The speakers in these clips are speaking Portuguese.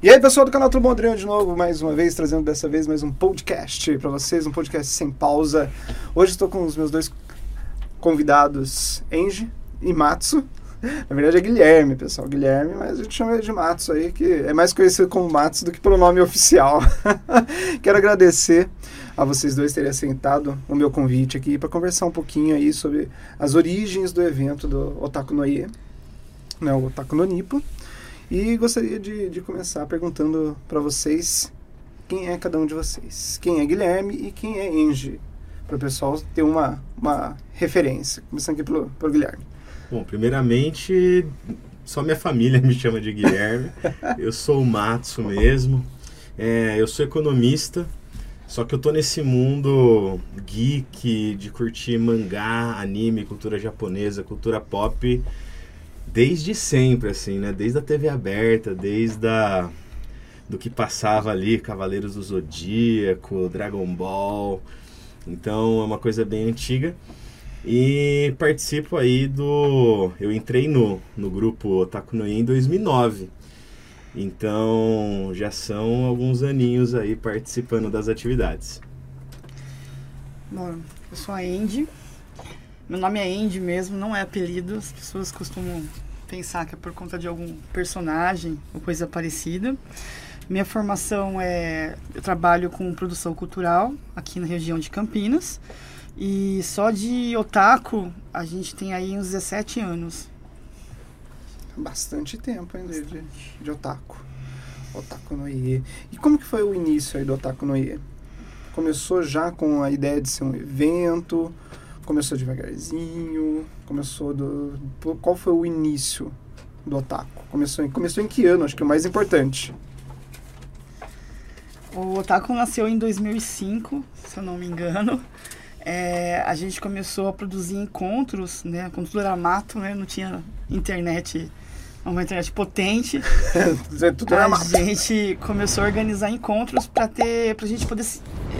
E aí, pessoal do canal Tudo de novo, mais uma vez, trazendo dessa vez mais um podcast para vocês, um podcast sem pausa. Hoje estou com os meus dois convidados, Engie e Matsu. Na verdade é Guilherme, pessoal, Guilherme, mas a gente chama ele de Matsu aí, que é mais conhecido como Matsu do que pelo nome oficial. Quero agradecer a vocês dois terem aceitado o meu convite aqui para conversar um pouquinho aí sobre as origens do evento do Otaku Noie, né, o Otaku no Nipo. E gostaria de, de começar perguntando para vocês quem é cada um de vocês. Quem é Guilherme e quem é Engie, para o pessoal ter uma, uma referência. Começando aqui pelo, pelo Guilherme. Bom, primeiramente, só minha família me chama de Guilherme. eu sou o Matsu mesmo. É, eu sou economista, só que eu tô nesse mundo geek de curtir mangá, anime, cultura japonesa, cultura pop desde sempre, assim, né? Desde a TV aberta, desde a, do que passava ali, Cavaleiros do Zodíaco, Dragon Ball. Então é uma coisa bem antiga. E participo aí do. Eu entrei no, no grupo Otaku no em 2009. Então já são alguns aninhos aí participando das atividades. Bom, eu sou a Andy. Meu nome é Andy mesmo, não é apelido. As pessoas costumam pensar que é por conta de algum personagem ou coisa parecida. Minha formação é. Eu trabalho com produção cultural aqui na região de Campinas. E só de otaku a gente tem aí uns 17 anos. Bastante tempo ainda de, de otaku. Otaku no IE. E como que foi o início aí do Otaku no IE? Começou já com a ideia de ser um evento? Começou devagarzinho? Começou do... Qual foi o início do Otaku? Começou em, começou em que ano? Acho que é o mais importante. O Otaku nasceu em 2005, se eu não me engano é, a gente começou a produzir encontros, né? Quando tudo era mato, né? Não tinha internet, uma internet potente. tudo era a gente começou a organizar encontros para ter, pra gente poder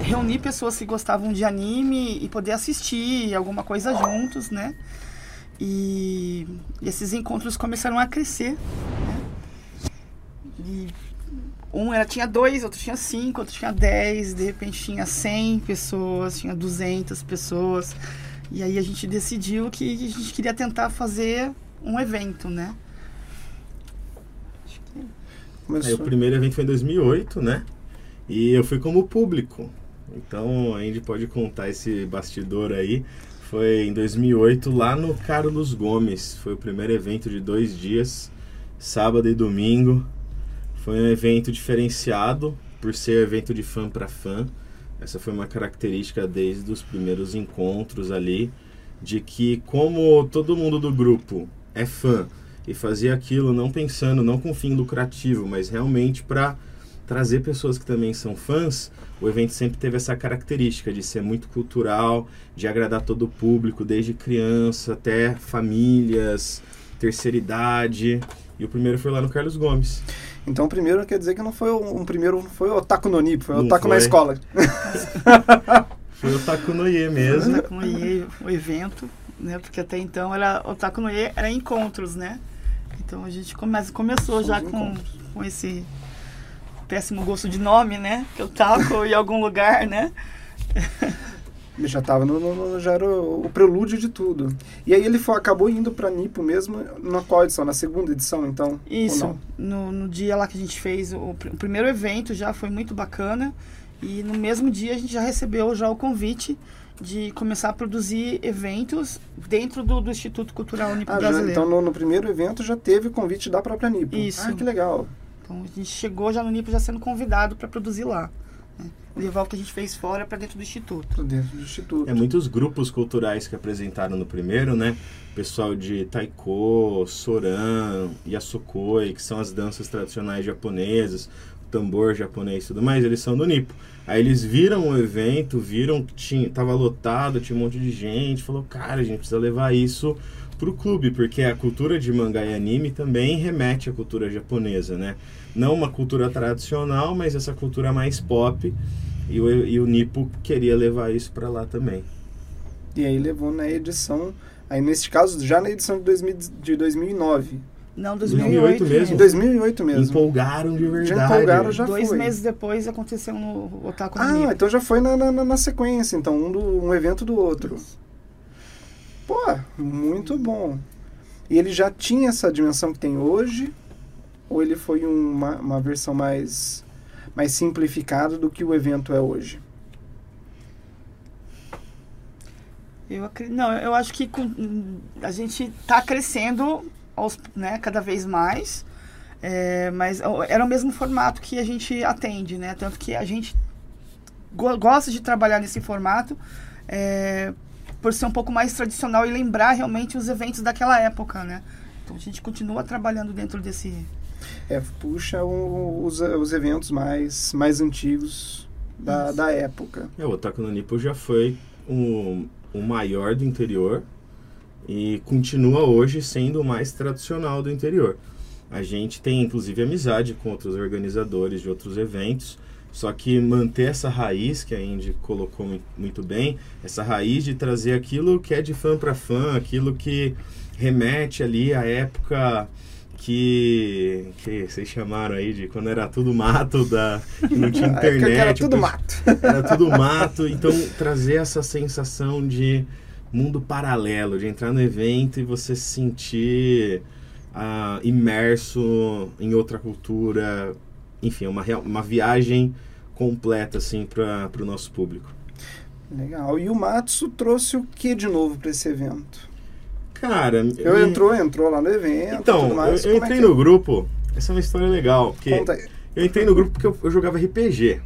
reunir pessoas que gostavam de anime e poder assistir alguma coisa juntos, né? E esses encontros começaram a crescer, né? E um era, tinha dois, outro tinha cinco, outro tinha dez, de repente tinha cem pessoas, tinha duzentas pessoas. E aí a gente decidiu que a gente queria tentar fazer um evento, né? Aí, o primeiro evento foi em 2008, né? E eu fui como público. Então a gente pode contar esse bastidor aí. Foi em 2008 lá no Carlos Gomes. Foi o primeiro evento de dois dias, sábado e domingo. Foi um evento diferenciado por ser evento de fã para fã. Essa foi uma característica desde os primeiros encontros ali, de que como todo mundo do grupo é fã e fazia aquilo não pensando, não com fim lucrativo, mas realmente para trazer pessoas que também são fãs, o evento sempre teve essa característica de ser muito cultural, de agradar todo o público, desde criança até famílias, terceira idade. E o primeiro foi lá no Carlos Gomes. Então o primeiro quer dizer que não foi um, um primeiro, não foi o Otaku no Nip, foi o Otaku foi. na escola. foi o Otaku no Ie mesmo. Otaku no Ie, o evento, né? Porque até então era Otaku no Ie era encontros, né? Então a gente começa, começou já com, com esse péssimo gosto de nome, né? Que eu taco em algum lugar, né? já estava no, no, já era o, o, prelúdio de tudo. E aí ele foi, acabou indo para Nipo mesmo na qual edição? Na segunda edição, então? Isso. No, no dia lá que a gente fez o, o, primeiro evento já foi muito bacana e no mesmo dia a gente já recebeu já o convite de começar a produzir eventos dentro do, do Instituto Cultural Nipo ah, Brasileiro. Já, então no, no, primeiro evento já teve convite da própria Nipo. Isso. Ah, que legal. Então a gente chegou já no Nipo já sendo convidado para produzir lá levar o que a gente fez fora para dentro do instituto. Para dentro do instituto. É muitos grupos culturais que apresentaram no primeiro, né? Pessoal de taiko, soran, yasukoi, que são as danças tradicionais japonesas, tambor japonês e tudo mais, eles são do Nipo. Aí eles viram o evento, viram que tinha, tava lotado, tinha um monte de gente, falou, cara, a gente precisa levar isso pro clube, porque a cultura de mangá e anime também remete à cultura japonesa, né? Não uma cultura tradicional, mas essa cultura mais pop e o, e o Nipo queria levar isso para lá também. E aí levou na edição, aí nesse caso, já na edição de, 2000, de 2009, Não, 2008, 2008 mesmo. Em 2008 mesmo. Empolgaram de verdade. Já empolgaram, já Dois foi. meses depois aconteceu no Otaku Ah, então já foi na, na, na sequência, então, um, do, um evento do outro. Pô, muito bom. E ele já tinha essa dimensão que tem hoje? Ou ele foi uma, uma versão mais, mais simplificada do que o evento é hoje? Eu não, eu acho que com- a gente está crescendo aos, né, cada vez mais, é, mas ó, era o mesmo formato que a gente atende, né? Tanto que a gente go- gosta de trabalhar nesse formato é, por ser um pouco mais tradicional e lembrar realmente os eventos daquela época, né? Então a gente continua trabalhando dentro desse. É, puxa o- os, os eventos mais, mais antigos da, da época. É, o Otaku no Nipo já foi o, o maior do interior e continua hoje sendo o mais tradicional do interior. A gente tem inclusive amizade com outros organizadores de outros eventos, só que manter essa raiz que a Indy colocou mui- muito bem, essa raiz de trazer aquilo que é de fã para fã, aquilo que remete ali à época que, que vocês chamaram aí de quando era tudo mato, da, que não tinha internet. era tudo mato. era tudo mato, então trazer essa sensação de mundo paralelo, de entrar no evento e você se sentir ah, imerso em outra cultura, enfim, é uma, real- uma viagem completa assim para o nosso público. Legal. E o Matsu trouxe o que de novo para esse evento? Cara, Eu me- entrou, entrou lá no evento. então, mais. eu, eu é entrei que- no grupo, essa é uma história legal, porque eu entrei no grupo porque eu, eu jogava RPG,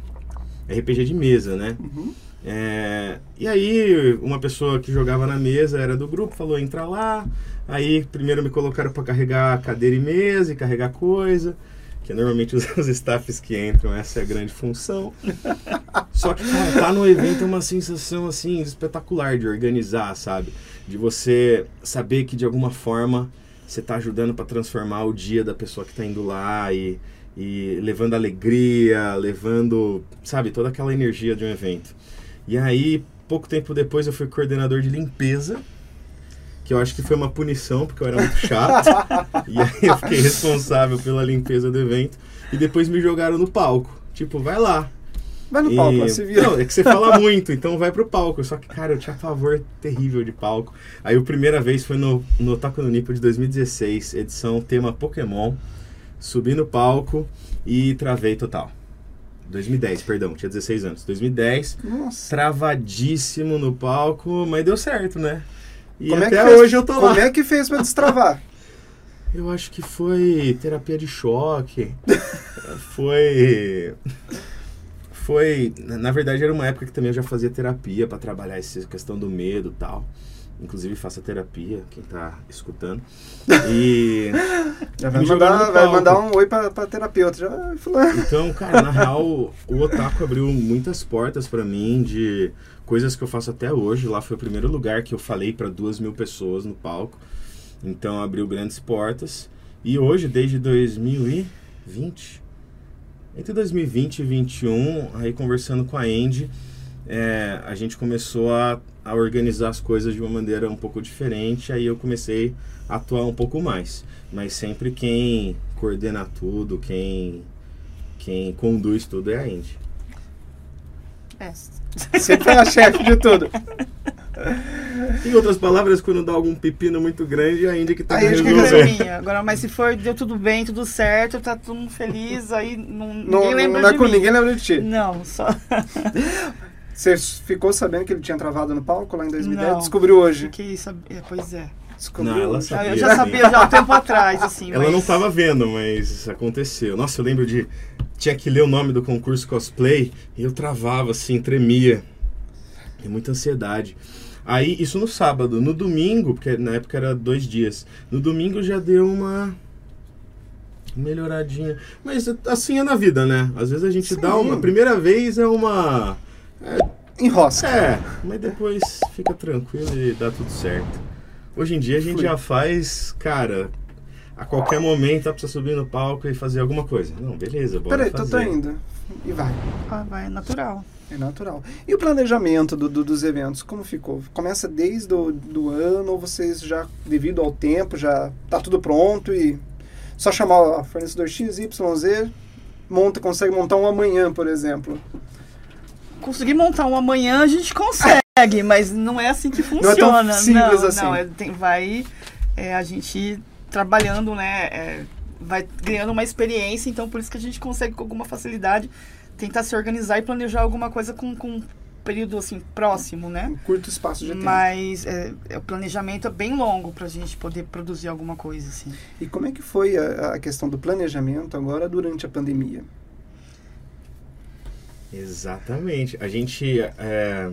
RPG de mesa, né? Uhum. É, e aí, uma pessoa que jogava na mesa era do grupo, falou: entra lá. Aí, primeiro me colocaram para carregar cadeira e mesa e carregar coisa, que é normalmente os, os staffs que entram, essa é a grande função. Só que, cara, tá no evento é uma sensação assim espetacular de organizar, sabe? De você saber que de alguma forma você tá ajudando para transformar o dia da pessoa que tá indo lá e, e levando alegria, levando, sabe, toda aquela energia de um evento. E aí, pouco tempo depois, eu fui coordenador de limpeza, que eu acho que foi uma punição, porque eu era muito chato. e aí eu fiquei responsável pela limpeza do evento. E depois me jogaram no palco. Tipo, vai lá. Vai no E- palco, se vira. Não, é que você fala muito, então vai pro palco. Só que, cara, eu tinha pavor terrível de palco. Aí a primeira vez foi no, no Otaku no Nipo de 2016, edição tema Pokémon. Subi no palco e travei total. 2010, perdão, tinha 16 anos. 2010, Nossa. travadíssimo no palco, mas deu certo, né? E Como é até que fez- hoje eu tô Como lá. é que fez pra destravar? Eu acho que foi terapia de choque. foi. Foi. na- Na verdade, era uma época que também eu já fazia terapia pra trabalhar essa questão do medo e tal. Inclusive, faça terapia, quem tá escutando. E. Já vai mandar, vai mandar um oi pra, pra terapeuta. Já, "Ah, fulano." Então, cara, na real, o Otaku abriu muitas portas pra mim de coisas que eu faço até hoje. Lá foi o primeiro lugar que eu falei pra duas mil pessoas no palco. Então, abriu grandes portas. E hoje, desde 2020, entre 2020 e 2021, aí conversando com a Andy, é, a gente começou a, a organizar as coisas de uma maneira um pouco diferente. Aí eu comecei a atuar um pouco mais. Mas sempre quem coordena tudo, quem, quem conduz tudo é a Andy. É, Sempre é a chefe de tudo. Em outras palavras, quando dá algum pepino muito grande, é a Andy que tá A Andy que Tudo resolvendo. minha. Agora, mas se for, deu tudo bem, tudo certo, tá todo mundo feliz, aí não, Não, ninguém lembra não é de com mim. ninguém lembra de ti. Não, só. Você ficou sabendo que ele tinha travado no palco lá em 2010? Não. Descobriu hoje. Fiquei sab... é, Pois é. Descobriu Não, ela hoje. sabe. Ah, eu Sabia, já sabia já há um tempo atrás, assim. Ela mas... não tava vendo, mas isso aconteceu. Nossa, eu lembro de. Tinha que ler o nome do concurso cosplay e eu travava assim, tremia. E muita ansiedade. Aí, isso no sábado. No domingo, porque na época era dois dias. No domingo já deu uma. Melhoradinha. Mas assim é na vida, né? Às vezes a gente Sim. dá uma. A primeira vez é uma. Enrosca. É, mas depois fica tranquilo e dá tudo certo. Hoje em dia a gente Flui. já faz, cara, a qualquer momento dá pra você subir no palco e fazer alguma coisa. Não, beleza, bora Peraí, tô, fazer. tô indo. E vai. Ah, vai, é natural. É natural. E o planejamento do, do- dos eventos, como ficou? Começa desde o do ano ou vocês já, devido ao tempo, já tá tudo pronto e só chamar o fornecedor X, Y, Z, monta, consegue montar um amanhã, por exemplo. Conseguir montar um amanhã a gente consegue, mas não é assim que funciona. Não é simples não, assim. Não, é, tem, vai é, a gente trabalhando, né? É, vai ganhando uma experiência, então por isso que a gente consegue com alguma facilidade tentar se organizar e planejar alguma coisa com, com um período assim próximo, né? Um curto espaço de tempo. Mas é, o planejamento é bem longo para a gente poder produzir alguma coisa assim. E como é que foi a, a questão do planejamento agora durante a pandemia? Exatamente. A gente, é,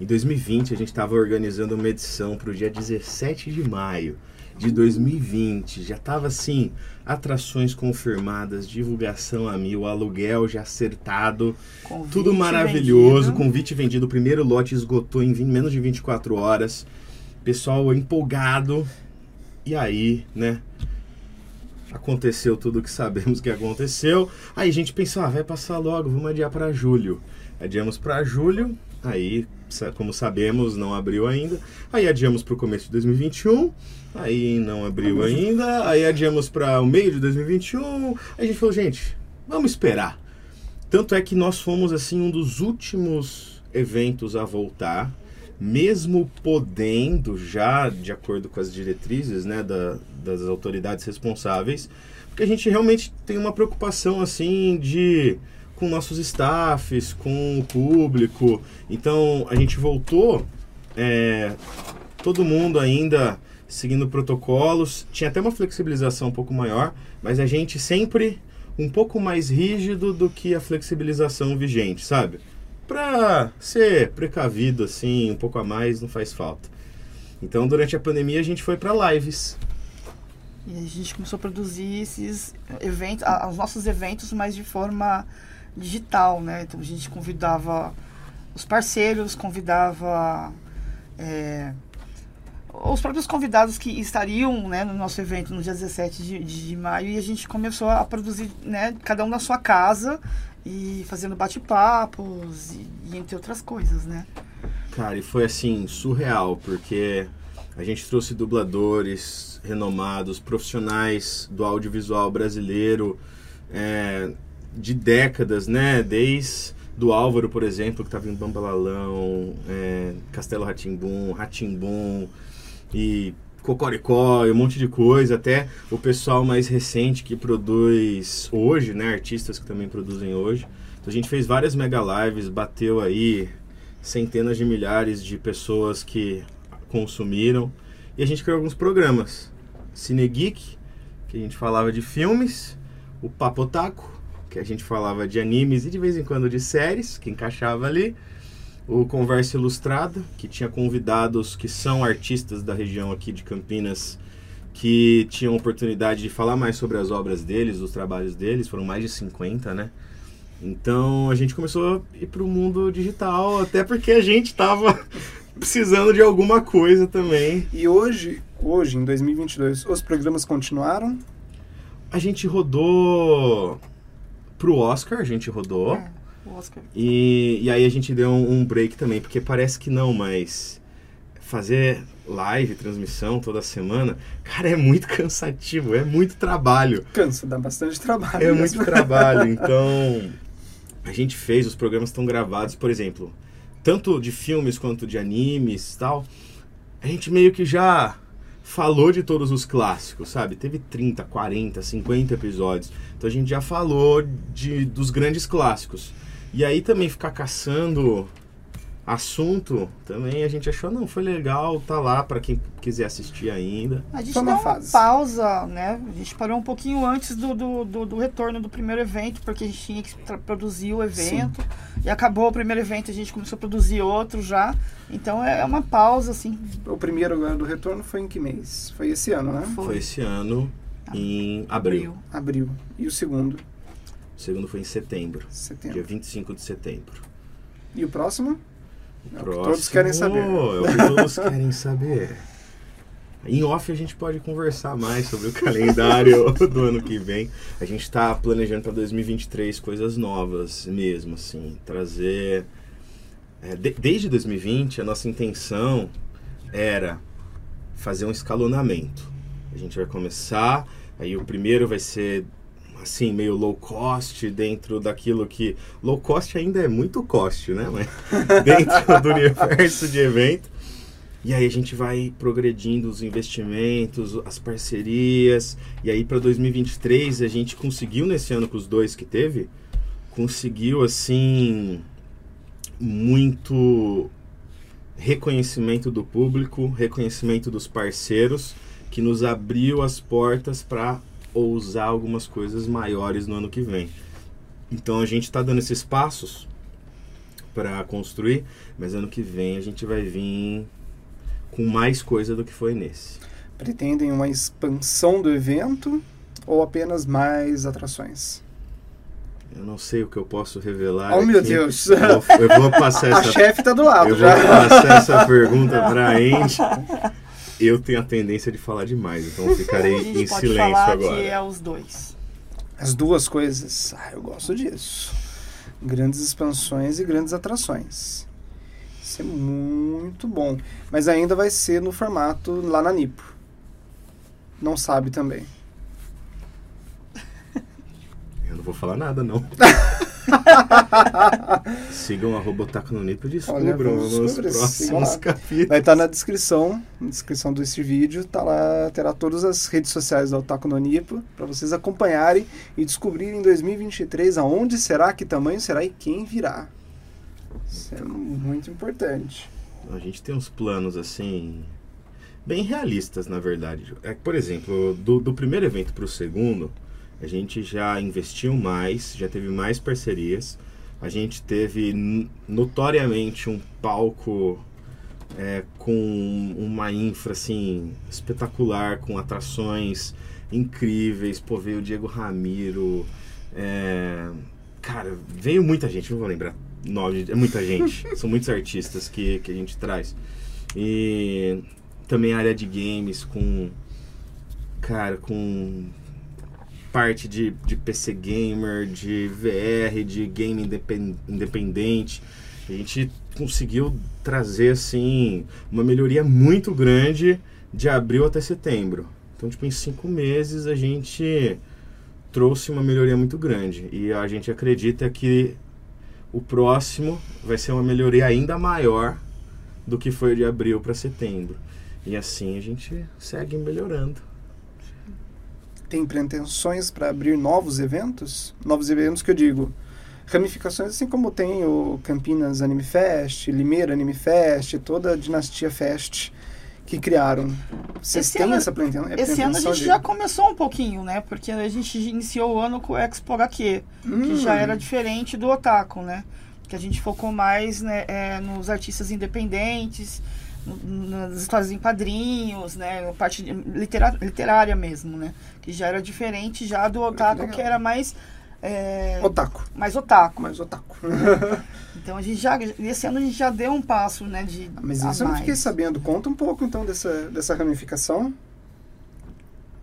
em 2020, a gente estava organizando uma edição para o dia 17 de maio de 2020. Já estava assim, atrações confirmadas, divulgação a mil, aluguel já acertado, convite tudo maravilhoso, vendido. convite vendido. O primeiro lote esgotou em 20, menos de 24 horas. Pessoal empolgado. E aí, né? Aconteceu tudo que sabemos que aconteceu. Aí a gente pensou, ah, vai passar logo, vamos adiar para julho. Adiamos para julho, aí, como sabemos, não abriu ainda. Aí adiamos para o começo de 2021, aí não abriu ainda. Aí adiamos para o meio de 2021. Aí a gente falou, gente, vamos esperar. Tanto é que nós fomos, assim, um dos últimos eventos a voltar mesmo podendo já, de acordo com as diretrizes né, da, das autoridades responsáveis, porque a gente realmente tem uma preocupação assim de com nossos staffs, com o público. Então a gente voltou, é, todo mundo ainda seguindo protocolos, tinha até uma flexibilização um pouco maior, mas a gente sempre um pouco mais rígido do que a flexibilização vigente, sabe? Para ser precavido assim, um pouco a mais, não faz falta. Então, durante a pandemia, a gente foi para lives. E a gente começou a produzir esses eventos, os nossos eventos, mas de forma digital, né? Então, a gente convidava os parceiros, convidava é, os próprios convidados que estariam né, no nosso evento no dia 17 de, de maio e a gente começou a produzir, né, cada um na sua casa, e fazendo bate-papos e, e, entre outras coisas, né? Cara, e foi assim, surreal, porque a gente trouxe dubladores renomados, profissionais do audiovisual brasileiro é, de décadas, né? Desde do Álvaro, por exemplo, que estava em Bambalalão, é, Castelo Ratimbum, Ratimbum e Cocoricó e um monte de coisa, até o pessoal mais recente que produz hoje, né, artistas que também produzem hoje. Então a gente fez várias mega lives, bateu aí centenas de milhares de pessoas que consumiram e a gente criou alguns programas. Cine Geek, que a gente falava de filmes, o Papotaco, que a gente falava de animes e de vez em quando de séries, que encaixava ali o Conversa Ilustrada, que tinha convidados que são artistas da região aqui de Campinas, que tinham oportunidade de falar mais sobre as obras deles, os trabalhos deles, foram mais de 50, né? Então a gente começou a ir para o mundo digital, até porque a gente estava precisando de alguma coisa também. E hoje, hoje em 2022, os programas continuaram? A gente rodou pro Oscar, a gente rodou. É Oscar. E, e aí a gente deu um, um break também, porque parece que não, mas fazer live, transmissão toda semana, cara, é muito cansativo, é muito trabalho. Cansa, dá bastante trabalho. É mesmo. muito trabalho, então a gente fez, os programas estão gravados, por exemplo, tanto de filmes quanto de animes tal, a gente meio que já falou de todos os clássicos, sabe? Teve 30, 40, 50 episódios. Então a gente já falou de, dos grandes clássicos. E aí também ficar caçando assunto, também a gente achou, não, foi legal, tá lá para quem quiser assistir ainda. A gente deu uma fase. pausa, né? A gente parou um pouquinho antes do, do, do, do retorno do primeiro evento, porque a gente tinha que produzir o evento. Sim. E acabou o primeiro evento, a gente começou a produzir outro já. Então é, é uma pausa, assim. O primeiro agora do retorno foi em que mês? Foi esse ano, né? Foi, foi esse ano, ah, em abril. Abril. E o segundo? O segundo foi em setembro. Setembro. Dia 25 de setembro. E o próximo? O é próximo, todos querem saber. É o que todos querem saber. Em off a gente pode conversar mais sobre o calendário do ano que vem. A gente está planejando para 2023 coisas novas mesmo, assim, trazer. É, de, desde 2020 a nossa intenção era fazer um escalonamento. A gente vai começar Aí o primeiro vai ser assim, meio low cost, dentro daquilo que. Low cost ainda é muito cost, né? Mas dentro do universo de evento. E aí a gente vai progredindo os investimentos, as parcerias. E aí para 2023 a gente conseguiu nesse ano com os dois que teve, conseguiu assim muito reconhecimento do público, reconhecimento dos parceiros, que nos abriu as portas para ousar algumas coisas maiores no ano que vem. Então a gente está dando esses passos para construir, mas ano que vem a gente vai vir com mais coisa do que foi nesse. Pretendem uma expansão do evento ou apenas mais atrações? Eu não sei o que eu posso revelar. Oh, aqui. meu Deus! Eu eu vou passar essa. A chefe tá do lado eu já. vou passar essa pergunta para a Andy. Eu tenho a tendência de falar demais, então ficarei A gente em pode silêncio falar agora. que é os dois. As duas coisas. Ah, eu gosto disso. Grandes expansões e grandes atrações. Isso é muito bom. Mas ainda vai ser no formato lá na Nipo. Não sabe também. Eu não vou falar nada, não. Sigam arroba Otaku no Nipo e descubram sigam próximos capítulos. Vai estar na descrição, na descrição desse vídeo, tá lá, terá todas as redes sociais da Otaku no Nipo para vocês acompanharem e descobrirem em 2023 aonde será, que tamanho será e quem virá. Isso é muito importante. A gente tem uns planos assim bem realistas, na verdade. É, por exemplo, do, do primeiro evento para o segundo, a gente já investiu mais, já teve mais parcerias. A gente teve notoriamente um palco é, com uma infra assim espetacular, com atrações incríveis. Pô, veio o Diego Ramiro. é, cara, veio muita gente, não vou lembrar nome, é muita gente. São muitos artistas que, que a gente traz. E também a área de games com. Cara, com parte de, de PC gamer, de VR, de game indepen- independente. A gente conseguiu trazer assim uma melhoria muito grande de abril até setembro. Então, tipo, em cinco meses a gente trouxe uma melhoria muito grande. E a gente acredita que o próximo vai ser uma melhoria ainda maior do que foi de abril para setembro. E assim a gente segue melhorando. Tem pretensões para abrir novos eventos? Novos eventos que eu digo, ramificações assim como tem o Campinas Anime Fest, Limeira Anime Fest, toda a Dinastia Fest que criaram. Vocês Esse têm ano- essa preten- Esse ano a pretensão gente de- já começou um pouquinho, né? Porque a gente iniciou o ano com o Expo HQ, que Hum, já era diferente do Otaku, né? Que a gente focou mais né, é, nos artistas independentes, nas histórias em quadrinhos, né? Parte de- litera- literária mesmo, né? Que já era diferente já do Otaku, que era mais... é, Otaku, mais otaku. mas otaku. Então a gente já, esse ano a gente já deu um passo, né, de Mas a isso eu não mais. fiquei sabendo. Conta um pouco então dessa, dessa ramificação.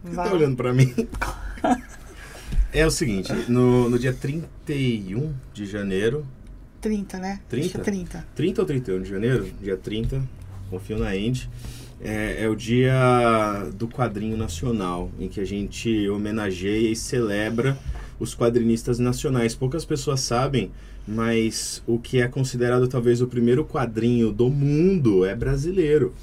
Você tá olhando pra mim? É o seguinte, no, no dia 31 de janeiro, 30, né? 30? Acho que é 30. 30 ou 31 de janeiro? Dia 30, confio na Andy. É, é o dia do quadrinho nacional, em que a gente homenageia e celebra os quadrinistas nacionais. Poucas pessoas sabem, mas o que é considerado talvez o primeiro quadrinho do mundo é brasileiro.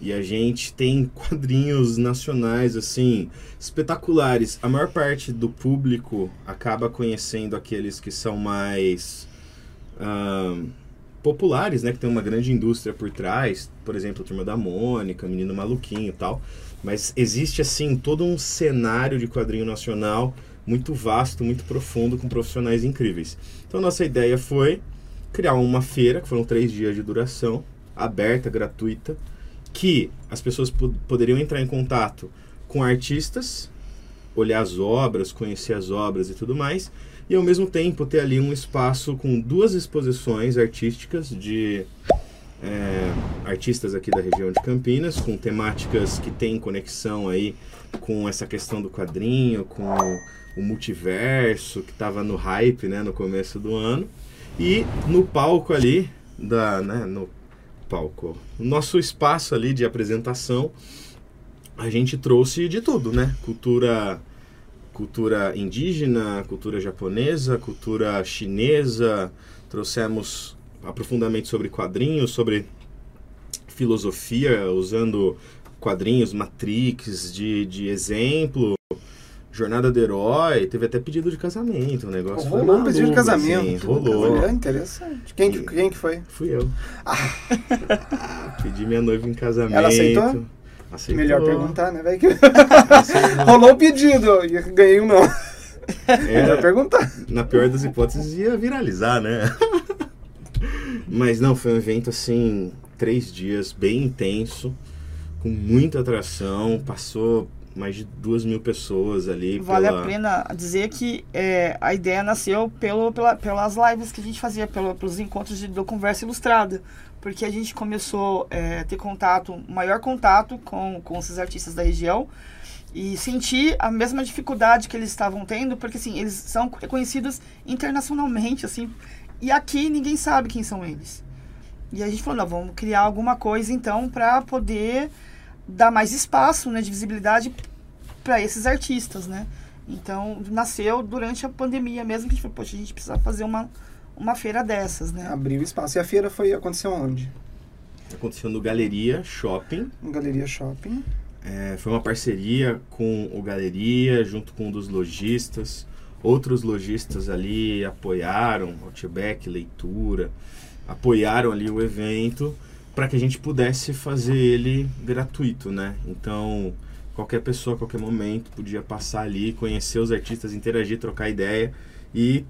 E a gente tem quadrinhos nacionais, assim, espetaculares. A maior parte do público acaba conhecendo aqueles que são mais ahn, populares, né? Que tem uma grande indústria por trás. Por exemplo, a Turma da Mônica, Menino Maluquinho e tal. Mas existe, assim, todo um cenário de quadrinho nacional muito vasto, muito profundo, com profissionais incríveis. Então, nossa ideia foi criar uma feira, que foram três dias de duração, aberta, gratuita, que as pessoas po- poderiam entrar em contato com artistas, olhar as obras, conhecer as obras e tudo mais, e ao mesmo tempo ter ali um espaço com duas exposições artísticas de é, artistas aqui da região de Campinas, com temáticas que têm conexão aí com essa questão do quadrinho, com o multiverso que estava no hype, né, no começo do ano, e no palco ali da, né, no palco, no nosso espaço ali de apresentação, a gente trouxe de tudo, né? Cultura cultura indígena, cultura japonesa, cultura chinesa. Trouxemos aprofundamento sobre quadrinhos, sobre filosofia, usando quadrinhos, Matrix de, de exemplo. Jornada do Herói, teve até pedido de casamento, o negócio rolou um pedido de casamento. Assim, rolou. É interessante. Quem, e, quem que foi? Fui eu. Ah. Pedi minha noiva em casamento. Ela aceitou? Aceitou. Melhor perguntar, né, velho? rolou o pedido e ganhei um não. É, Melhor perguntar. Na pior das hipóteses, ia viralizar, né? Mas não, foi um evento assim, três dias, bem intenso, com muita atração, passou mais de duas mil pessoas ali. Vale pela... a pena dizer que é, a ideia nasceu pelo, pela, pelas lives que a gente fazia, pelo, pelos encontros de, do Conversa Ilustrada. Porque a gente começou é, a ter contato, maior contato com, com esses artistas da região e sentir a mesma dificuldade que eles estavam tendo, porque assim, eles são reconhecidos internacionalmente, assim, e aqui ninguém sabe quem são eles. E a gente falou, não, vamos criar alguma coisa então para poder dar mais espaço, né, de visibilidade para esses artistas, né? Então, nasceu durante a pandemia mesmo, que a gente falou, poxa, a gente precisa fazer uma, uma feira dessas, né? Abriu espaço. E a feira foi, aconteceu onde? Aconteceu no Galeria Shopping. No Galeria Shopping. É, foi uma parceria com o Galeria, junto com um dos lojistas. Outros lojistas ali apoiaram, Outback, Leitura, apoiaram ali o evento para que a gente pudesse fazer ele gratuito, né? Então, qualquer pessoa, a qualquer momento, podia passar ali, conhecer os artistas, interagir, trocar ideia e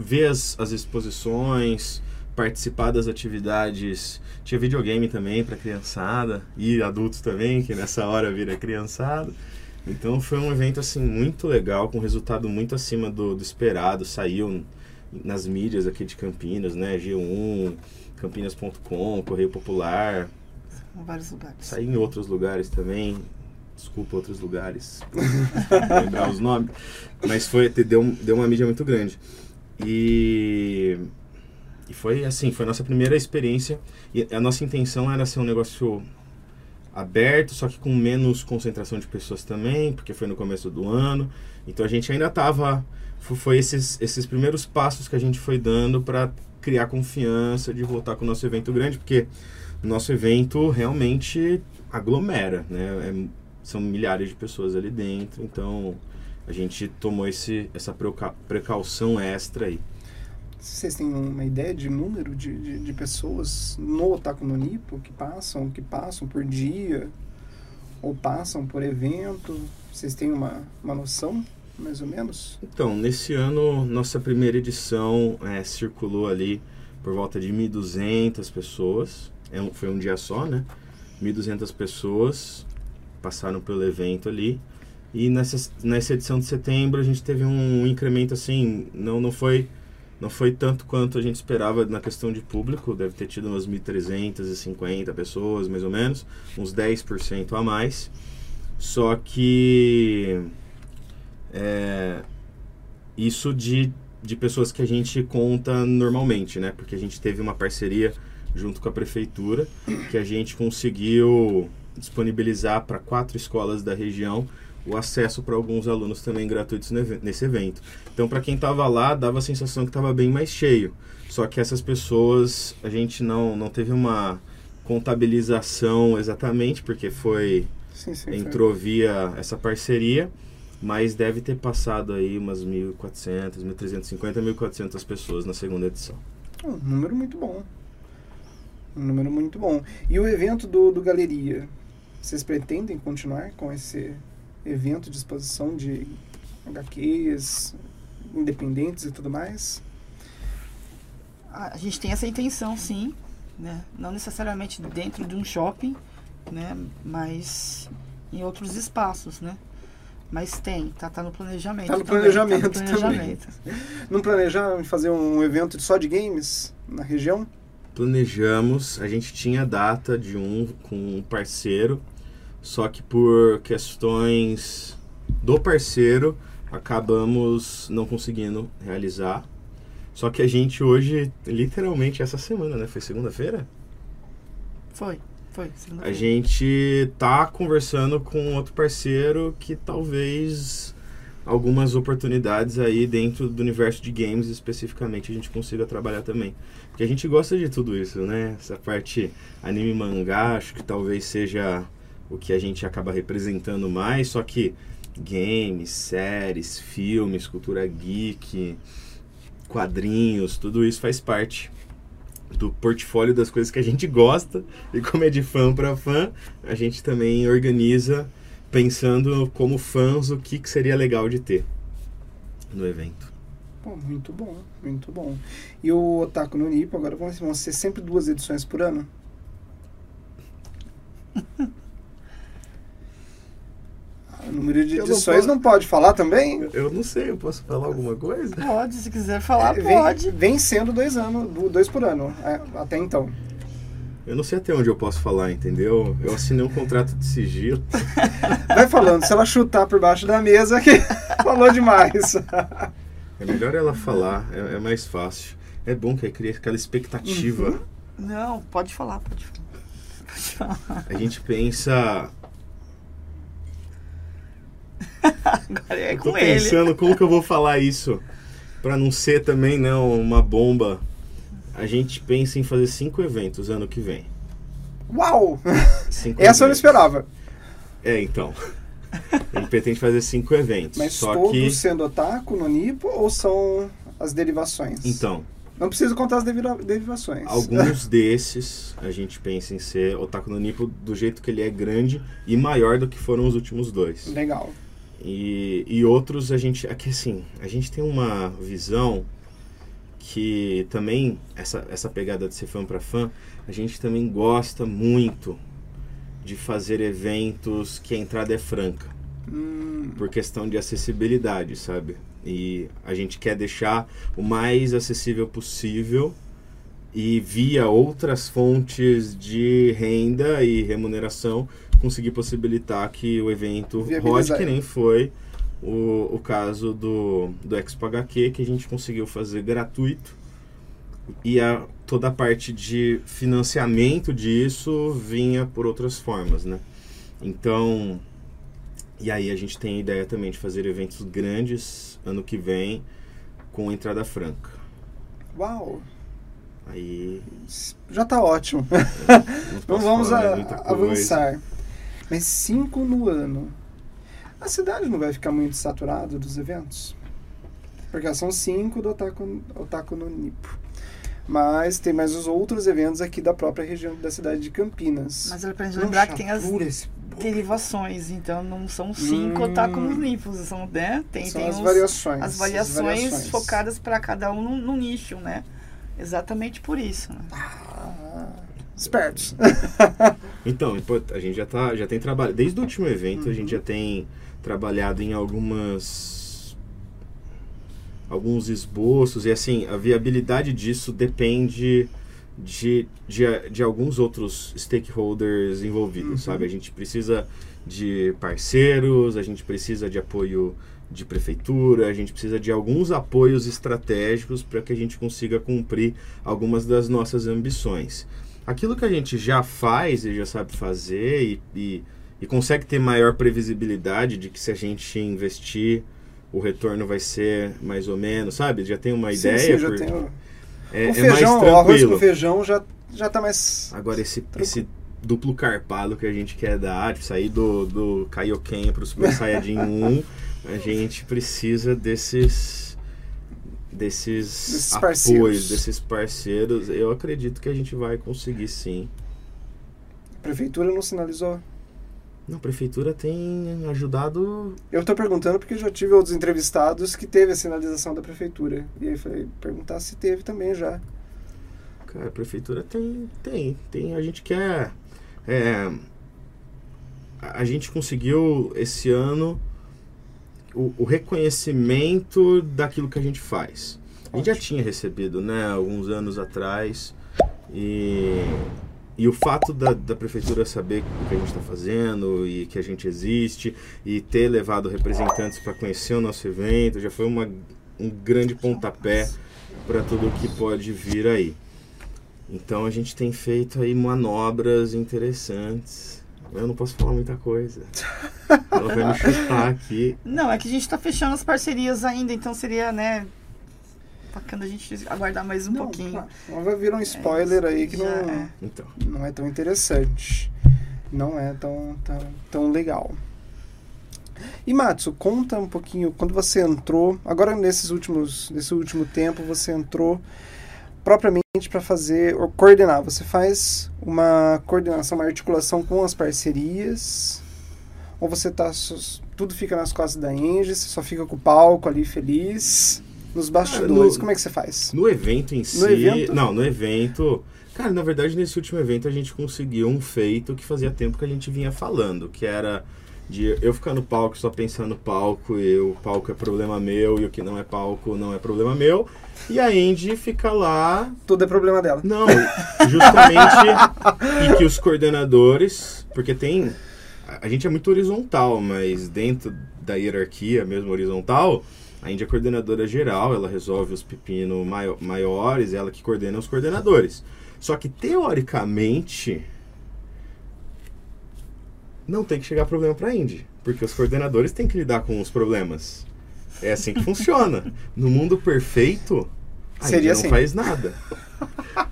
ver as, as exposições, participar das atividades. Tinha videogame também para criançada e adultos também, que nessa hora vira criançada. Então foi um evento assim muito legal, com resultado muito acima do, do esperado. Saiu nas mídias aqui de Campinas, né? G1, Campinas.com, Correio Popular. Em vários lugares. Saí em outros lugares também. Desculpa outros lugares. lembrar os nomes. Mas foi, deu, deu uma mídia muito grande. E, e foi assim, foi a nossa primeira experiência. E a nossa intenção era ser um negócio aberto, só que com menos concentração de pessoas também, porque foi no começo do ano. Então a gente ainda estava foi esses, esses primeiros passos que a gente foi dando para criar confiança de voltar com o nosso evento grande, porque o nosso evento realmente aglomera, né? É, são milhares de pessoas ali dentro, então a gente tomou esse, essa precaução extra aí. Vocês têm uma ideia de número de, de, de pessoas no Otaku no Nipo que passam, que passam por dia ou passam por evento? Vocês têm uma, uma noção? mais ou menos? Então, nesse ano, nossa primeira edição é, circulou ali por volta de 1.200 pessoas. É um, foi um dia só, né? 1.200 pessoas passaram pelo evento ali. E nessa, nessa edição de setembro a gente teve um incremento assim, não, não foi não foi tanto quanto a gente esperava na questão de público, deve ter tido umas 1.350 pessoas, mais ou menos, uns 10% a mais. Só que é, isso de, de pessoas que a gente conta normalmente, né? Porque a gente teve uma parceria junto com a prefeitura que a gente conseguiu disponibilizar para quatro escolas da região o acesso para alguns alunos também gratuitos nesse evento. Então, para quem estava lá, dava a sensação que estava bem mais cheio. Só que essas pessoas, a gente não, não teve uma contabilização exatamente, porque foi sim, sim, entrou foi. via essa parceria mas deve ter passado aí umas 1.400, 1.350, 1.400 pessoas na segunda edição. Um número muito bom. Um número muito bom. E o evento do, do Galeria? Vocês pretendem continuar com esse evento de exposição de HQs independentes e tudo mais? A gente tem essa intenção, sim. Né? Não necessariamente dentro de um shopping, né? mas em outros espaços, né? Mas tem, tá, tá no planejamento. Tá no planejamento, também, tá no planejamento também. Não planejaram fazer um evento só de games na região? Planejamos, a gente tinha data de um com um parceiro, só que por questões do parceiro acabamos não conseguindo realizar. Só que a gente hoje, literalmente essa semana, né? Foi segunda-feira? Foi. Foi, A gente tá conversando com outro parceiro que talvez algumas oportunidades aí dentro do universo de games especificamente a gente consiga trabalhar também. Porque a gente gosta de tudo isso, né? Essa parte anime mangá, acho que talvez seja o que a gente acaba representando mais, só que games, séries, filmes, cultura geek, quadrinhos, tudo isso faz parte do portfólio das coisas que a gente gosta e como é de fã para fã, a gente também organiza pensando como fãs o que, que seria legal de ter no evento. Pô, muito bom, muito bom. E o Otaku no Nipo agora vão ser sempre duas edições por ano? O número de edições não, não, pode falar também? Eu não sei, eu posso falar alguma coisa? Pode, se quiser falar, é, pode. Vem sendo dois anos, dois por ano, é, até então. Eu não sei até onde eu posso falar, entendeu? Eu assinei um contrato de sigilo. Vai falando, se ela chutar por baixo da mesa, que falou demais. É melhor ela falar, é, é mais fácil. É bom que cria aquela expectativa. Uhum. Não, pode falar, pode falar. Pode falar. A gente pensa Agora é eu tô pensando ele. como que eu vou falar isso para não ser também não uma bomba. A gente pensa em fazer cinco eventos ano que vem. Uau! Cinco Essa eventos. eu não esperava. É, então. A gente pretende fazer cinco eventos. Mas só todos que... sendo otaku no Nipo ou são as derivações? Então. Não preciso contar as derivações. Alguns desses a gente pensa em ser otaku no Nipo do jeito que ele é grande e maior do que foram os últimos dois. Legal. E, e outros a gente. Aqui assim, a gente tem uma visão que também, essa, essa pegada de ser fã para fã, a gente também gosta muito de fazer eventos que a entrada é franca. Hum. Por questão de acessibilidade, sabe? E a gente quer deixar o mais acessível possível e via outras fontes de renda e remuneração conseguir possibilitar que o evento rode que nem foi o, o caso do, do Expo HQ, que a gente conseguiu fazer gratuito. E a, toda a parte de financiamento disso vinha por outras formas, né? Então, e aí a gente tem a ideia também de fazer eventos grandes ano que vem com entrada franca. Uau! Aí. Já está ótimo. então vamos a, avançar. Mas cinco no ano. A cidade não vai ficar muito saturada dos eventos? Porque são cinco do Otaku, Otaku no Nipo. Mas tem mais os outros eventos aqui da própria região da cidade de Campinas. Mas é pra gente lembrar que tem as derivações, então não são cinco hum. Otaku no Nipo, são, né? Tem, são tem as, os, variações, as variações. As variações focadas para cada um no, no, nicho, né? Exatamente por isso. Né? Ah, espertos. então, a gente já, tá, já tem trabalhado. Desde o último evento, uhum. a gente já tem trabalhado em algumas. alguns esboços. E assim, a viabilidade disso depende de, de, de alguns outros stakeholders envolvidos, uhum. sabe? A gente precisa de parceiros, a gente precisa de apoio de prefeitura, a gente precisa de alguns apoios estratégicos para que a gente consiga cumprir algumas das nossas ambições. Aquilo que a gente já faz e já sabe fazer e, e, e consegue ter maior previsibilidade de que se a gente investir o retorno vai ser mais ou menos, sabe? Já tem uma sim, ideia. Sim, já por... tenho... é, o feijão, é mais tranquilo. o arroz com feijão já, já tá mais... Agora, esse, esse duplo carpado que a gente quer dar, de sair do, do Kaioken para o Super Saiyajin 1 a gente precisa desses desses, desses apoios, parceiros. desses parceiros. Eu acredito que a gente vai conseguir sim. A prefeitura não sinalizou? Não, a prefeitura tem ajudado. Eu estou perguntando porque já tive outros entrevistados que teve a sinalização da prefeitura. E aí falei, perguntar se teve também já. Cara, a prefeitura tem, tem, tem. A gente quer. É, a gente conseguiu esse ano o, o, reconhecimento daquilo que a gente faz. A gente já tinha recebido, né, alguns anos atrás, e, e o fato da, da prefeitura saber o que a gente está fazendo e que a gente existe e ter levado representantes para conhecer o nosso evento já foi uma, um grande pontapé para tudo o que pode vir aí. Então a gente tem feito aí manobras interessantes Eu não posso falar muita coisa. Ela vai me chutar aqui. Não, é que a gente tá fechando as parcerias ainda, então seria, né, bacana a gente aguardar mais um não, pouquinho. Não, vai vir um spoiler é, aí que não, é. Então. não é tão interessante. Não é tão, tão, tão legal. E Matsu, conta um pouquinho, quando você entrou, agora nesses últimos, nesse último tempo, você entrou propriamente para fazer, ou coordenar. Você faz uma coordenação, uma articulação com as parcerias, ou você tá, tudo fica nas costas da Engie, você só fica com o palco ali feliz, nos bastidores, no, como é que você faz? No evento em si, evento? não, no evento... Cara, na verdade, nesse último evento a gente conseguiu um feito que fazia tempo que a gente vinha falando, que era de eu ficar no palco só pensando no palco e o palco é problema meu e o que não é palco não é problema meu. E a Andy fica lá. Tudo é problema dela. Não, justamente. e que os coordenadores. Porque tem. A gente é muito horizontal, mas dentro da hierarquia mesmo horizontal, a Andy é coordenadora geral, ela resolve os pepinos maiores, ela que coordena os coordenadores. Só que teoricamente não tem que chegar problema para a Indy, porque os coordenadores têm que lidar com os problemas. É assim que funciona. No mundo perfeito, a Seria Indy não assim. faz nada.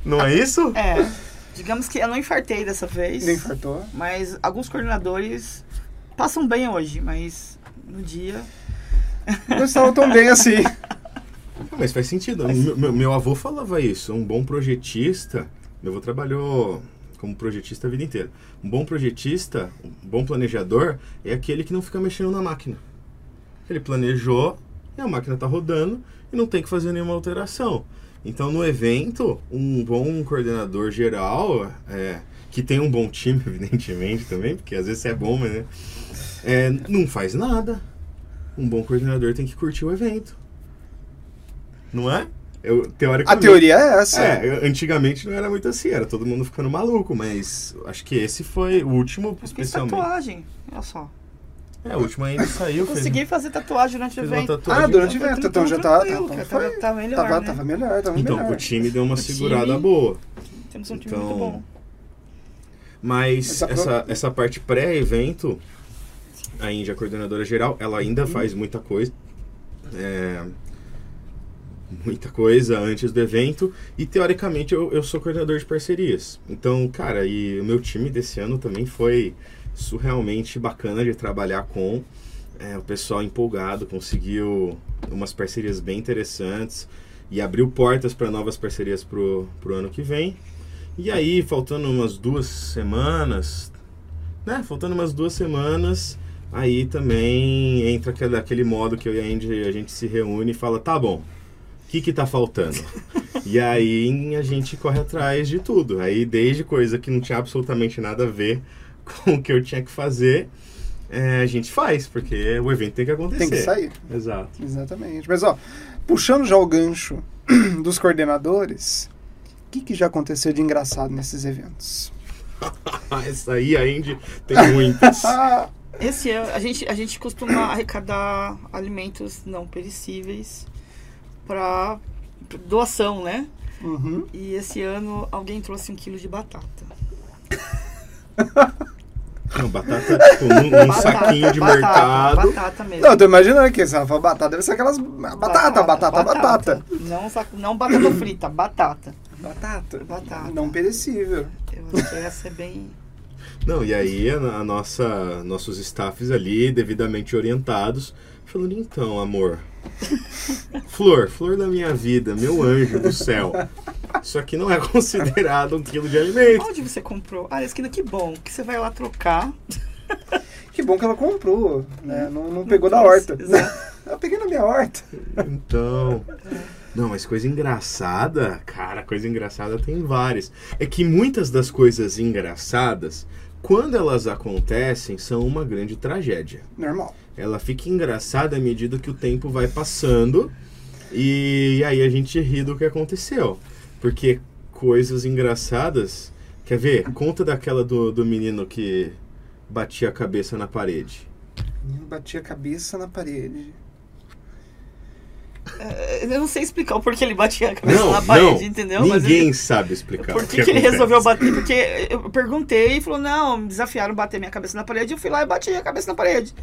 Não é isso? É. Digamos que eu não infartei dessa vez. Nem infartou. Mas alguns coordenadores passam bem hoje, mas no dia. Não estavam tão bem assim. Mas faz sentido. Meu, meu, avô falava isso. Um bom projetista. Meu avô trabalhou como projetista a vida inteira. Um bom projetista, um bom planejador, é aquele que não fica mexendo na máquina. Ele planejou e a máquina está rodando e não tem que fazer nenhuma alteração. Então, no evento, um bom coordenador geral, é, que tem um bom time, evidentemente, também, porque às vezes é bom, mas né, é, não faz nada. Um bom coordenador tem que curtir o evento. Não é? Eu, teoricamente, a teoria é essa. É, antigamente não era muito assim, era todo mundo ficando maluco, mas acho que esse foi o último, especialmente. tatuagem, olha só. É, o último ainda saiu. Consegui fez... fazer tatuagem durante o evento. Ah, durante o evento, então já tá, tá, então foi, tá melhor, tava, né? tava melhor, tava então, melhor. o time deu uma o segurada time, boa. Temos um time então, muito bom. Mas essa, essa, essa parte pré-evento, a Índia, a coordenadora geral, ela ainda hum. faz muita coisa. É, muita coisa antes do evento e teoricamente eu, eu sou coordenador de parcerias. Então, cara, e o meu time desse ano também foi surrealmente bacana de trabalhar com. É, o pessoal empolgado, conseguiu umas parcerias bem interessantes e abriu portas para novas parcerias pro, pro ano que vem. E aí, faltando umas duas semanas, né? Faltando umas duas semanas, aí também entra aquele, aquele modo que eu e a Andy, a gente se reúne e fala, tá bom, que que tá faltando? e aí a gente corre atrás de tudo. Aí desde coisa que não tinha absolutamente nada a ver com o que eu tinha que fazer, é, a gente faz, porque o evento tem que acontecer. Tem que sair. Exato. Exatamente. Mas ó, puxando já o gancho dos coordenadores, o que, que já aconteceu de engraçado nesses eventos? Essa aí ainda tem muitas. Esse ano a gente, a gente costuma arrecadar alimentos não perecíveis para doação, né? Uhum. E esse ano alguém trouxe um quilo de batata. Não, batata, tipo, num, num batata, saquinho de batata, mercado. Batata mesmo. Não, eu tô imaginando que se ela for batata, deve ser aquelas. Batata, batata, batata. batata. Não, não batata frita, batata. Batata? Batata. Não perecível. Eu acho que essa é bem. Não, e aí a, a nossa, nossos staffs ali, devidamente orientados, falando, então, amor, flor, flor da minha vida, meu anjo do céu. Isso aqui não é considerado um quilo de alimento. Onde você comprou? Ah, esquina, que bom, que você vai lá trocar. Que bom que ela comprou, né? Não, não pegou não da horta. eu peguei na minha horta. Então. Não, mas coisa engraçada, cara, coisa engraçada tem várias. É que muitas das coisas engraçadas, quando elas acontecem, são uma grande tragédia. Normal. Ela fica engraçada à medida que o tempo vai passando e aí a gente ri do que aconteceu. Porque coisas engraçadas. Quer ver? Conta daquela do, do menino que batia a cabeça na parede. O menino batia a cabeça na parede. É, eu não sei explicar o porquê ele batia a cabeça não, na parede, não, entendeu? Ninguém ele, sabe explicar. Por que, que, ele resolveu bater? Porque eu perguntei e falou: não, me desafiaram bater minha cabeça na parede. Eu fui lá e bati a cabeça na parede.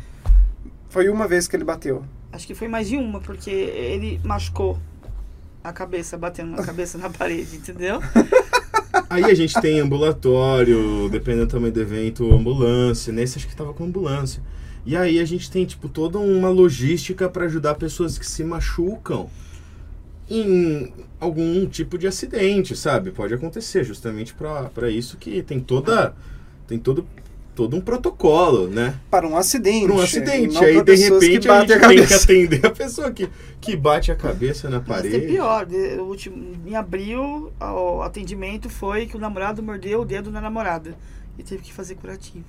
Foi uma vez que ele bateu? Acho que foi mais de uma, porque ele machucou a cabeça, batendo na cabeça na parede, entendeu? Aí a gente tem ambulatório, dependendo do tamanho do evento, ambulância. Nesse acho que tava com ambulância. E aí a gente tem, tipo, toda uma logística para ajudar pessoas que se machucam em algum tipo de acidente, sabe? Pode acontecer, justamente para isso que tem toda. Tem todo, todo um protocolo, né? Para um acidente. Para um acidente. Aí, de repente, a gente a tem que atender a pessoa que, que bate a cabeça na parede. Mas é pior. De, último, em abril, o atendimento foi que o namorado mordeu o dedo na namorada. E teve que fazer curativo.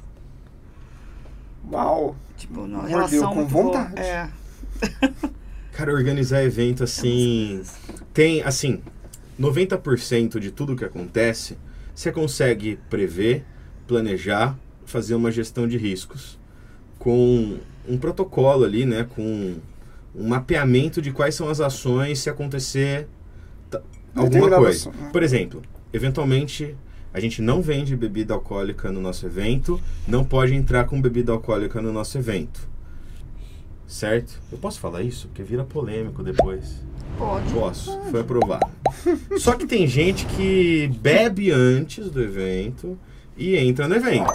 Uau! Tipo, uma Mordeu relação com vontade. Boa. É. Cara, organizar evento assim. Tem, assim, 90% de tudo que acontece, você consegue prever, planejar, fazer uma gestão de riscos. Com um protocolo ali, né? Com um mapeamento de quais são as ações se acontecer alguma coisa. Por exemplo, eventualmente a gente não vende bebida alcoólica no nosso evento, não pode entrar com bebida alcoólica no nosso evento. Certo? Eu posso falar isso? Porque vira polêmico depois. Pode. Posso, pode. foi aprovado. Só que tem gente que bebe antes do evento e entra no evento.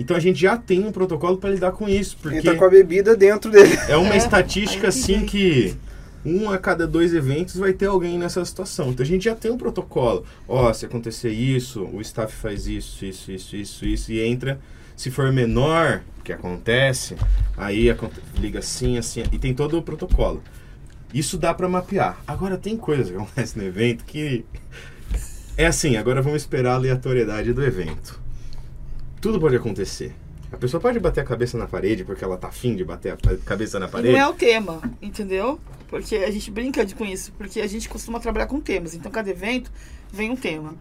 Então a gente já tem um protocolo para lidar com isso. Porque Entra com a bebida dentro dele. É uma é, estatística assim que um a cada dois eventos vai ter alguém nessa situação. Então a gente já tem um protocolo. Ó, oh, se acontecer isso, o staff faz isso, isso, isso, isso, isso, e entra. Se for menor, que acontece, aí liga assim, assim, e tem todo o protocolo. Isso dá para mapear. Agora tem coisas que acontecem no evento que é assim, agora vamos esperar a aleatoriedade do evento. Tudo pode acontecer. A pessoa pode bater a cabeça na parede porque ela tá afim de bater a cabeça na parede. E não é o tema, entendeu? Porque a gente brinca com isso, porque a gente costuma trabalhar com temas. Então, cada evento vem um tema.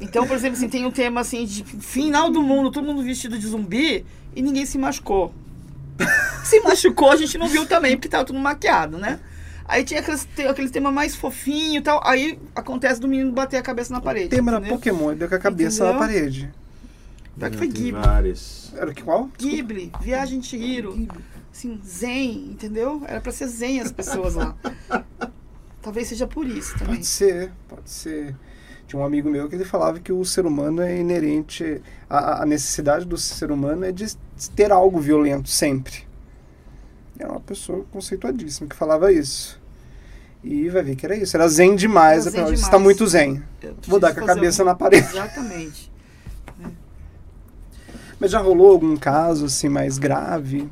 Então, por exemplo, assim, tem um tema assim de final do mundo, todo mundo vestido de zumbi e ninguém se machucou. se machucou, a gente não viu também, porque tava tudo maquiado, né? Aí tinha aqueles, aquele tema mais fofinho e tal. Aí acontece do menino bater a cabeça na parede. O tema entendeu? era Pokémon, deu com a cabeça entendeu? na parede. Pior que foi Ghibli. Era que qual? Ghibli, Viagem de Hiro. Assim, zen, entendeu? Era pra ser zen as pessoas lá. Talvez seja por isso também. Pode ser, pode ser. Tinha um amigo meu que ele falava que o ser humano é inerente. A, a necessidade do ser humano é de ter algo violento sempre. Era uma pessoa conceituadíssima que falava isso. E vai ver que era isso. Era zen demais. Era zen demais. Você está muito zen. Vou dar com a cabeça um... na parede. Exatamente. Mas já rolou algum caso assim mais grave?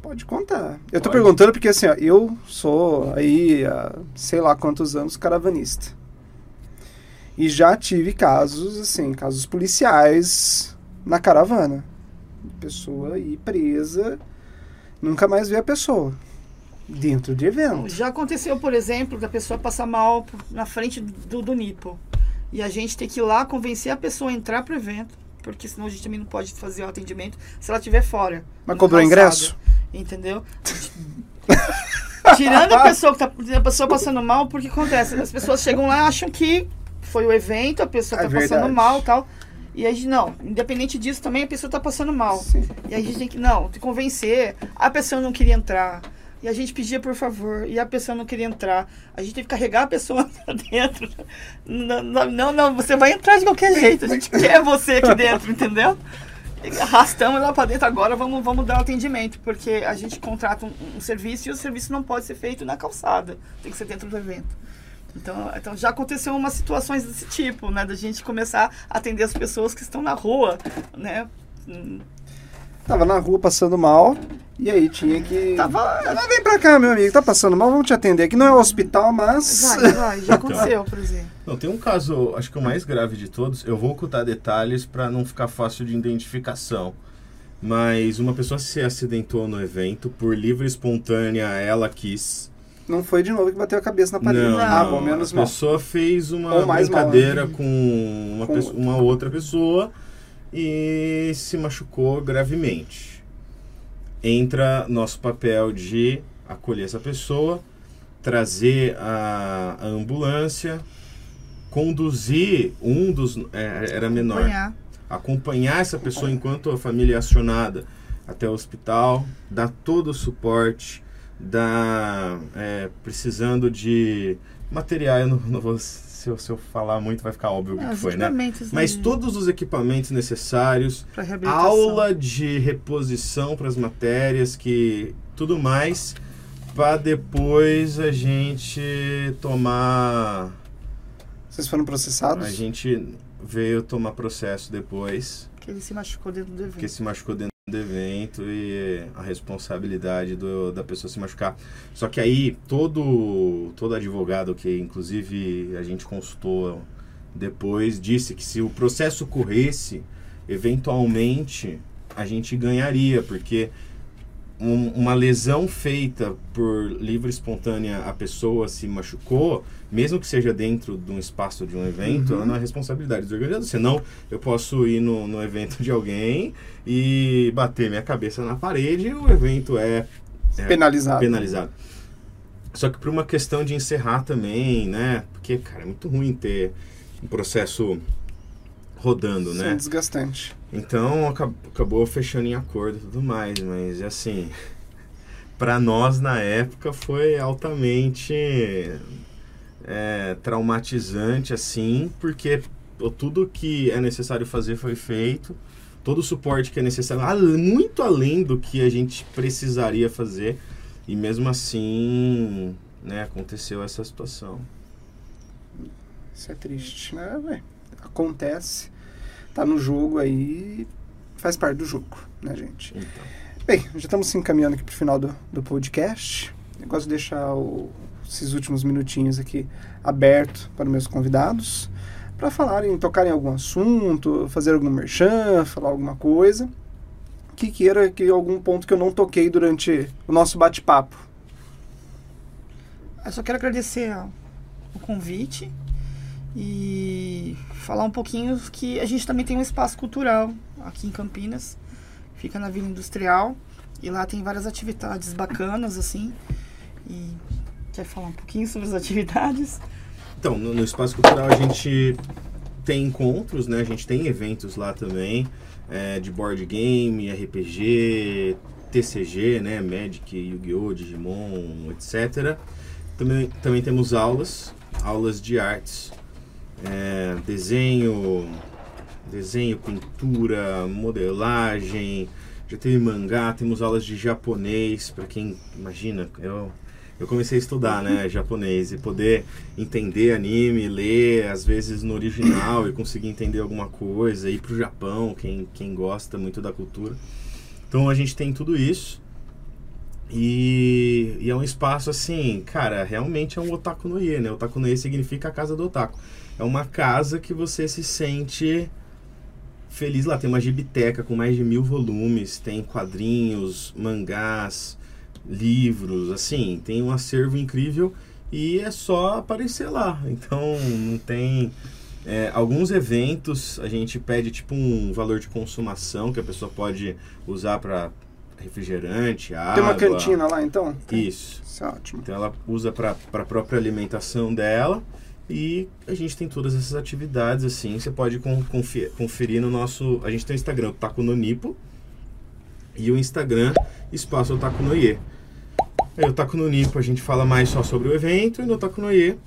Pode contar. Eu tô Pode. perguntando porque assim, ó, eu sou aí há sei lá quantos anos caravanista. E já tive casos, assim, casos policiais na caravana. Pessoa aí presa, nunca mais vê a pessoa dentro de evento. Já aconteceu, por exemplo, da pessoa passar mal na frente do, do Nipo. E a gente tem que ir lá convencer a pessoa a entrar pro evento porque senão a gente também não pode fazer o atendimento se ela estiver fora. Mas cobrou calçada, ingresso? Entendeu? Tirando a pessoa que tá a pessoa passando mal, porque acontece, as pessoas chegam lá e acham que foi o evento, a pessoa está é passando mal tal. E a gente, não, independente disso também a pessoa está passando mal. Sim. E a gente tem que, não, te convencer. A pessoa não queria entrar. E a gente pedia por favor, e a pessoa não queria entrar. A gente teve que carregar a pessoa pra dentro. Não, não, não, você vai entrar de qualquer jeito. A gente quer você aqui dentro, entendeu? Arrastamos ela para dentro agora, vamos, vamos dar atendimento, porque a gente contrata um, um, serviço e o serviço não pode ser feito na calçada, tem que ser dentro do evento. Então, então já aconteceu umas situações desse tipo, né? Da gente começar a atender as pessoas que estão na rua, né? Tava na rua passando mal, e aí tinha que. Tava. Vem pra cá, meu amigo, tá passando mal, vamos te atender. Aqui não é um hospital, mas. Vai, vai, já aconteceu, por exemplo. Não, tem um caso, acho que o mais grave de todos, eu vou ocultar detalhes para não ficar fácil de identificação. Mas uma pessoa se acidentou no evento, por livre e espontânea, ela quis. Não foi de novo que bateu a cabeça na parede. Não, ah, bom, menos a mal. pessoa fez uma brincadeira mal, né? com, uma, com... Pessoa, uma outra pessoa e se machucou gravemente entra nosso papel de acolher essa pessoa, trazer a, a ambulância, conduzir um dos. É, era menor. Acompanhar. Acompanhar essa pessoa enquanto a família é acionada até o hospital, dar todo o suporte, dar, é, precisando de material, eu não, não vou, se eu, se eu, falar muito vai ficar óbvio o que foi, né? equipamentos, Mas né, todos os equipamentos necessários, aula de reposição para as matérias, que tudo mais, para depois a gente tomar. Vocês foram processados? A gente veio tomar processo depois, Que ele se machucou dentro do evento. porque se machucou dentro do evento e a responsabilidade do, da pessoa se machucar. Só que aí todo todo advogado que inclusive a gente consultou depois disse que se o processo corresse, eventualmente a gente ganharia, porque um- uma lesão feita por livre espontânea a pessoa se machucou, mesmo que seja dentro de um espaço de um evento, Uhum. ela não é responsabilidade do organizador. Senão, eu posso ir no, no evento de alguém e bater minha cabeça na parede e o evento é, é Penalizado. penalizado. Só que por uma questão de encerrar também, né? Porque, cara, é muito ruim ter um processo rodando, né? é desgastante. Então acab- acabou fechando em acordo e tudo mais, mas assim, para nós na época foi altamente é, traumatizante, assim, porque tudo que é necessário fazer foi feito, todo o suporte que é necessário, muito além do que a gente precisaria fazer, e mesmo assim, né, aconteceu essa situação. Isso é triste, né? Acontece. Tá no jogo aí. Faz parte do jogo, né, gente? Então. Bem, já estamos se encaminhando aqui pro final do, do podcast. Eu gosto de deixar o- esses últimos minutinhos aqui aberto para meus convidados para falarem, tocarem algum assunto, fazer algum merchan, falar alguma coisa que queira que algum ponto que eu não toquei durante o nosso bate-papo. Eu só quero agradecer o convite e falar um pouquinho que a gente também tem um espaço cultural aqui em Campinas, fica na Vila Industrial e lá tem várias atividades bacanas assim. E quer falar um pouquinho sobre as atividades? Então, no, no Espaço Cultural a gente tem encontros, né? A gente tem eventos lá também, é, de board game, RPG, TCG, né? Magic, Yu-Gi-Oh!, Digimon, etc. Também, também temos aulas, aulas de artes, é, desenho, desenho, pintura, modelagem, já teve mangá, temos aulas de japonês, para quem imagina, eu eu comecei a estudar, né, japonês e poder entender anime, ler às vezes no original e conseguir entender alguma coisa, ir pro Japão, quem, quem gosta muito da cultura. Então a gente tem tudo isso. E, e é um espaço assim, cara, realmente é um otaku no ie, né? Otaku no ie significa a casa do otaku. É uma casa que você se sente feliz lá. Tem uma gibiteca com mais de mil volumes, tem quadrinhos, mangás, livros, assim, tem um acervo incrível e é só aparecer lá. Então não tem. é, alguns eventos a gente pede tipo um valor de consumação que a pessoa pode usar para refrigerante, água. Tem uma cantina lá então? Isso. Isso é ótimo. Então ela usa para a própria alimentação dela e a gente tem todas essas atividades assim. Você pode con- confi- conferir no nosso. A gente tem o Instagram, o Taco no Nipo, e o Instagram Espaço Otaku no Ie. Aí o Taco no Nipo a gente fala mais só sobre o evento e no Taco no Ie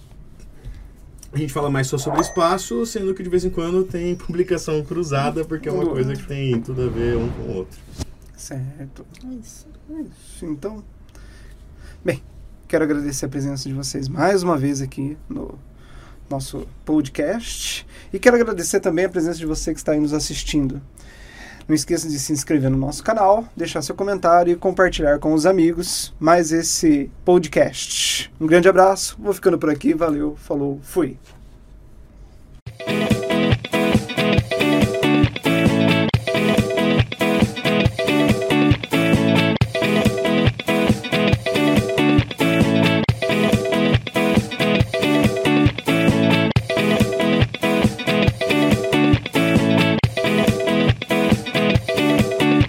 a gente fala mais só sobre o espaço, sendo que de vez em quando tem publicação cruzada, porque é uma coisa que tem tudo a ver um com o outro. Certo. É isso. É isso, então. Bem, quero agradecer a presença de vocês mais uma vez aqui no nosso podcast. E quero agradecer também a presença de você que está aí nos assistindo. Não esqueça de se inscrever no nosso canal, deixar seu comentário e compartilhar com os amigos mais esse podcast. Um grande abraço, vou ficando por aqui, valeu, falou, fui.